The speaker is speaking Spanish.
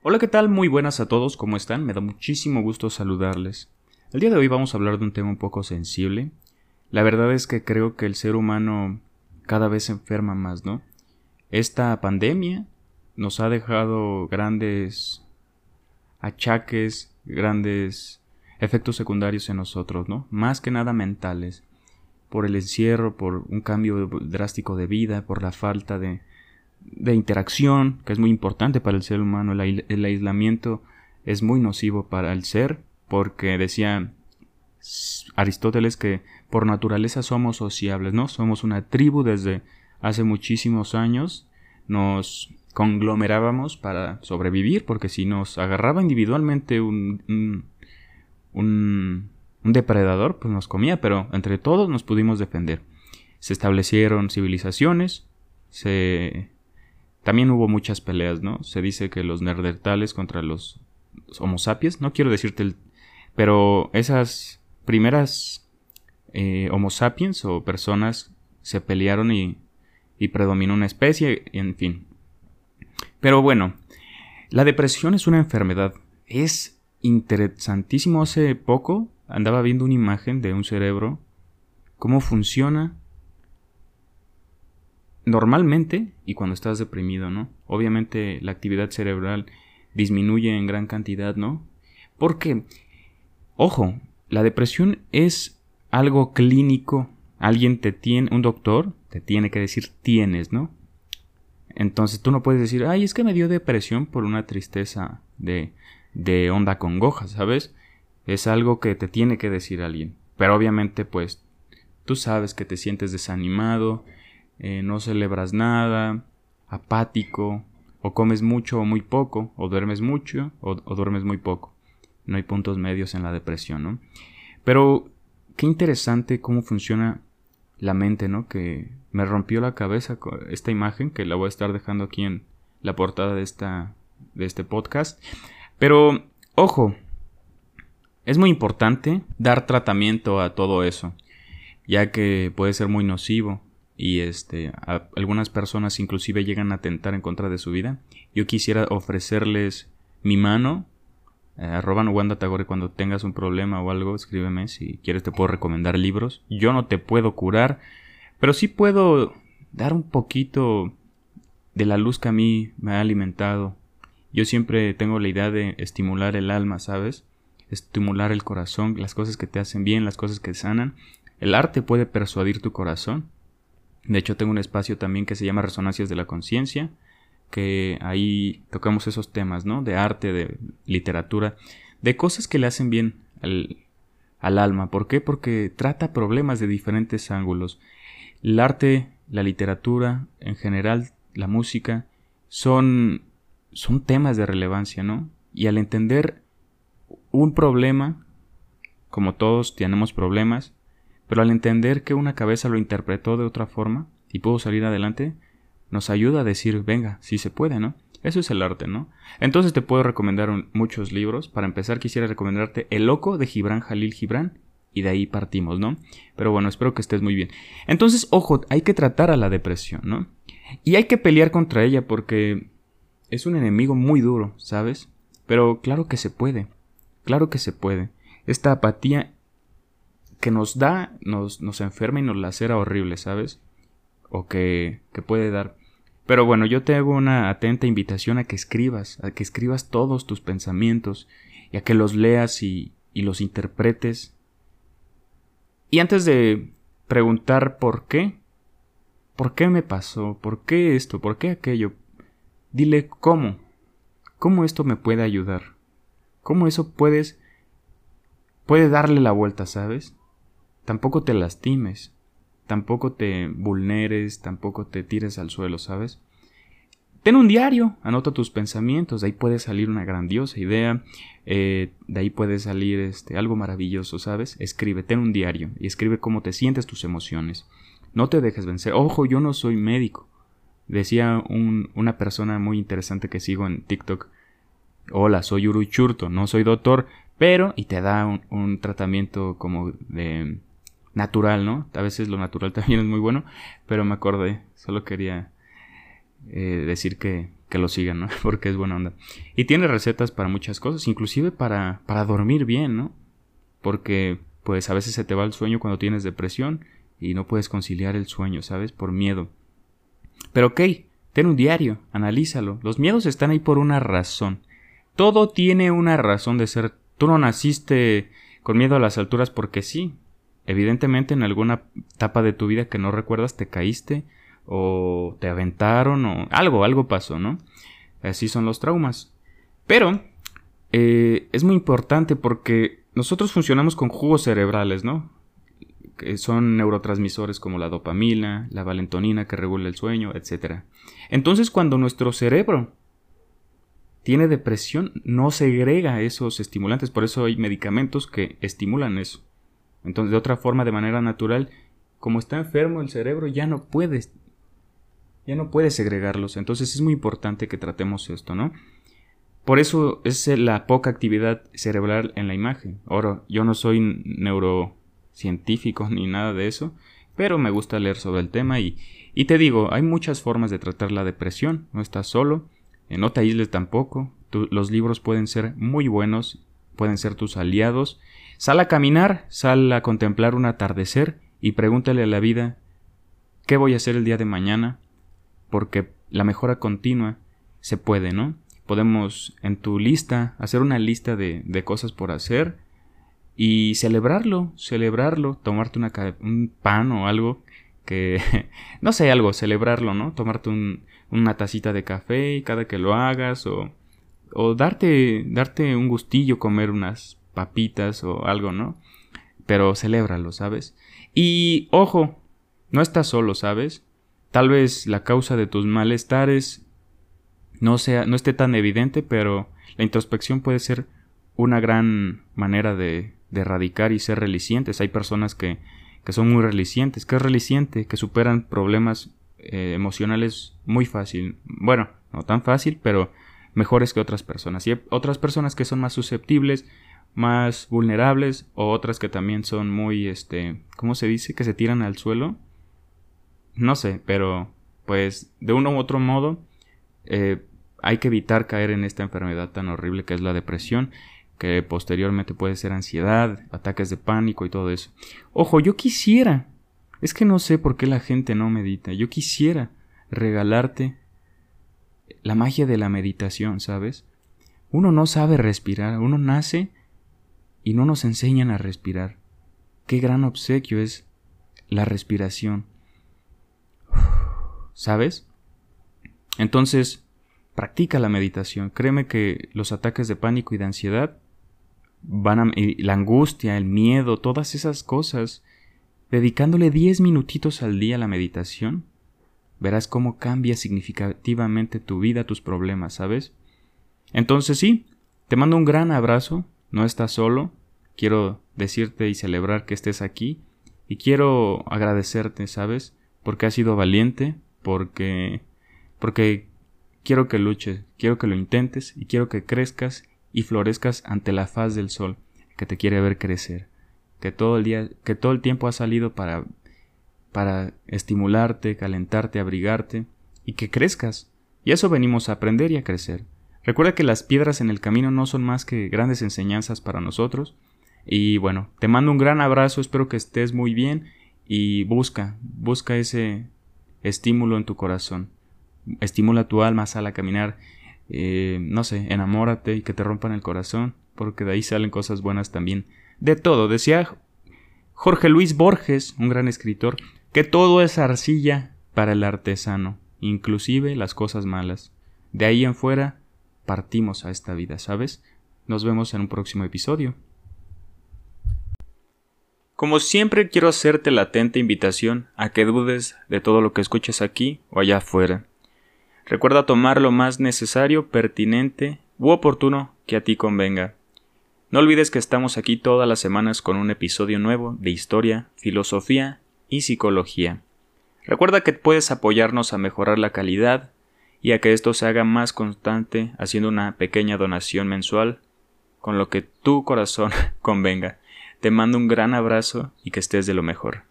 Hola, ¿qué tal? Muy buenas a todos, ¿cómo están? Me da muchísimo gusto saludarles. El día de hoy vamos a hablar de un tema un poco sensible. La verdad es que creo que el ser humano cada vez se enferma más, ¿no? Esta pandemia nos ha dejado grandes achaques, grandes efectos secundarios en nosotros, ¿no? Más que nada mentales, por el encierro, por un cambio drástico de vida, por la falta de, de interacción, que es muy importante para el ser humano. El, aislamiento es muy nocivo para el ser, porque decía Aristóteles que por naturaleza somos sociables, ¿no? Somos una tribu desde hace muchísimos años. Nos conglomerábamos para sobrevivir, porque si nos agarraba individualmente un, un, depredador, pues nos comía, pero entre todos nos pudimos defender. Se establecieron civilizaciones, se también hubo muchas peleas, ¿no? Se dice que los nerdertales contra los Homo sapiens, no quiero decirte el... Pero esas primeras eh, Homo sapiens o personas se pelearon y, y predominó una especie, en fin. Pero bueno, la depresión es una enfermedad. Es interesantísimo. Hace poco andaba viendo una imagen de un cerebro, cómo funciona normalmente y cuando estás deprimido, ¿no? Obviamente la actividad cerebral disminuye en gran cantidad, ¿no? Porque, ojo, la depresión es algo clínico. Alguien te tiene, un doctor te tiene que decir tienes, ¿no? Entonces tú no puedes decir, ay, es que me dio depresión por una tristeza de, de onda congoja, ¿sabes? Es algo que te tiene que decir alguien. Pero obviamente, pues, tú sabes que te sientes desanimado, eh, no celebras nada, apático, o comes mucho o muy poco, o duermes mucho o, duermes muy poco. No hay puntos medios en la depresión, ¿no? Pero qué interesante cómo funciona la mente, ¿no? Que me rompió la cabeza esta imagen, que la voy a estar dejando aquí en la portada de, esta, de este podcast. Pero, ojo, es muy importante dar tratamiento a todo eso, ya que puede ser muy nocivo y este algunas personas inclusive llegan a atentar en contra de su vida. Yo quisiera ofrecerles mi mano eh, arroba Wanda Tagore cuando tengas un problema o algo, escríbeme si quieres te puedo recomendar libros. Yo no te puedo curar, pero sí puedo dar un poquito de la luz que a mí me ha alimentado. Yo siempre tengo la idea de estimular el alma, ¿sabes? Estimular el corazón, las cosas que te hacen bien, las cosas que sanan. El arte puede persuadir tu corazón de hecho, tengo un espacio también que se llama Resonancias de la Conciencia, que ahí tocamos esos temas, ¿no? De arte, de literatura, de cosas que le hacen bien al, al alma. ¿Por qué? Porque trata problemas de diferentes ángulos. El arte, la literatura, en general, la música, son, son temas de relevancia, ¿no? Y al entender un problema, como todos tenemos problemas, pero al entender que una cabeza lo interpretó de otra forma y pudo salir adelante, nos ayuda a decir, venga, si se puede, ¿no? Eso es el arte, ¿no? Entonces te puedo recomendar muchos libros. Para empezar, quisiera recomendarte El Loco de Gibran Jalil Gibran. Y de ahí partimos, ¿no? Pero bueno, espero que estés muy bien. Entonces, ojo, hay que tratar a la depresión, ¿no? Y hay que pelear contra ella porque es un enemigo muy duro, ¿sabes? Pero claro que se puede. Claro que se puede. Esta apatía que nos da, nos, nos enferma y nos lacera horrible, ¿sabes? O que, que puede dar. Pero bueno, yo te hago una atenta invitación a que escribas, a que escribas todos tus pensamientos y a que los leas y, y los interpretes. Y antes de preguntar por qué, por qué me pasó, por qué esto, por qué aquello, dile cómo, cómo esto me puede ayudar, cómo eso puedes, puede darle la vuelta, ¿sabes? Tampoco te lastimes, tampoco te vulneres, tampoco te tires al suelo, ¿sabes? Ten un diario, anota tus pensamientos, de ahí puede salir una grandiosa idea, eh, de ahí puede salir este, algo maravilloso, ¿sabes? Escribe, ten un diario y escribe cómo te sientes tus emociones. No te dejes vencer. Ojo, yo no soy médico. Decía una persona muy interesante que sigo en TikTok. Hola, soy Uru Churto, no soy doctor, pero... y te da un tratamiento como de natural, ¿no? A veces lo natural también es muy bueno, pero me acordé, solo quería eh, decir que, que lo sigan, ¿no? Porque es buena onda. Y tiene recetas para muchas cosas, inclusive para, para dormir bien, ¿no? Porque pues a veces se te va el sueño cuando tienes depresión y no puedes conciliar el sueño, ¿sabes? Por miedo. Pero ok, ten un diario, analízalo. Los miedos están ahí por una razón. Todo tiene una razón de ser. Tú no naciste con miedo a las alturas porque sí. Evidentemente en alguna etapa de tu vida que no recuerdas te caíste o te aventaron o algo, algo pasó, ¿no? Así son los traumas. Pero eh, es muy importante porque nosotros funcionamos con jugos cerebrales, ¿no? Que son neurotransmisores como la dopamina, la valentonina que regula el sueño, etc. Entonces cuando nuestro cerebro tiene depresión, no segrega esos estimulantes, por eso hay medicamentos que estimulan eso. Entonces, de otra forma, de manera natural, como está enfermo el cerebro, ya no puede ya no puede segregarlos. Entonces es muy importante que tratemos esto, ¿no? Por eso es la poca actividad cerebral en la imagen. Ahora, yo no soy neurocientífico ni nada de eso, pero me gusta leer sobre el tema y, y te digo, hay muchas formas de tratar la depresión, no estás solo, no te aísles tampoco, los libros pueden ser muy buenos, pueden ser tus aliados. Sal a caminar, sal a contemplar un atardecer y pregúntale a la vida ¿qué voy a hacer el día de mañana? porque la mejora continua se puede, ¿no? Podemos en tu lista hacer una lista de, de cosas por hacer y celebrarlo, celebrarlo, tomarte una, un pan o algo que, no sé, algo, celebrarlo, ¿no? Tomarte un, una tacita de café cada que lo hagas o, o darte, darte un gustillo comer unas papitas o algo, ¿no? Pero celébralo, ¿sabes? Y ojo, no estás solo, ¿sabes? Tal vez la causa de tus malestares no sea no esté tan evidente, pero la introspección puede ser una gran manera de, erradicar y ser relicientes. Hay personas que, que son muy relicientes. ¿Qué es reliciente? Que superan problemas eh, emocionales muy fácil. Bueno, no tan fácil, pero mejores que otras personas. Y hay otras personas que son más susceptibles, más vulnerables, o otras que también son muy, este, ¿cómo se dice? Que se tiran al suelo no sé, pero pues de uno u otro modo eh, hay que evitar caer en esta enfermedad tan horrible que es la depresión, que posteriormente puede ser ansiedad, ataques de pánico y todo eso. Ojo, yo quisiera, es que no sé por qué la gente no medita, yo quisiera regalarte la magia de la meditación, ¿sabes? Uno no sabe respirar, uno nace y no nos enseñan a respirar. Qué gran obsequio es la respiración. ¿Sabes? Entonces, practica la meditación. Créeme que los ataques de pánico y de ansiedad van la angustia, el miedo, todas esas cosas, dedicándole 10 minutitos al día a la meditación, verás cómo cambia significativamente tu vida, tus problemas, ¿sabes? Entonces sí, te mando un gran abrazo, no estás solo, quiero decirte y celebrar que estés aquí, y quiero agradecerte, ¿sabes? Porque has sido valiente, porque porque quiero que luches, quiero que lo intentes y quiero que crezcas y florezcas ante la faz del sol que te quiere ver crecer, que todo el día, que todo el tiempo ha salido para para estimularte, calentarte, abrigarte y que crezcas. Y eso venimos a aprender y a crecer. Recuerda que las piedras en el camino no son más que grandes enseñanzas para nosotros. Y bueno, te mando un gran abrazo, espero que estés muy bien y busca, busca ese estímulo en tu corazón. Estimula tu alma, sal a caminar, eh, no sé, enamórate y que te rompan el corazón, porque de ahí salen cosas buenas también. De todo, decía Jorge Luis Borges, un gran escritor, que todo es arcilla para el artesano, inclusive las cosas malas. De ahí en fuera partimos a esta vida, ¿sabes? Nos vemos en un próximo episodio. Como siempre quiero hacerte la atenta invitación a que dudes de todo lo que escuches aquí o allá afuera. Recuerda tomar lo más necesario, pertinente u oportuno que a ti convenga. No olvides que estamos aquí todas las semanas con un episodio nuevo de historia, filosofía y psicología. Recuerda que puedes apoyarnos a mejorar la calidad y a que esto se haga más constante haciendo una pequeña donación mensual con lo que tu corazón convenga. Te mando un gran abrazo y que estés de lo mejor.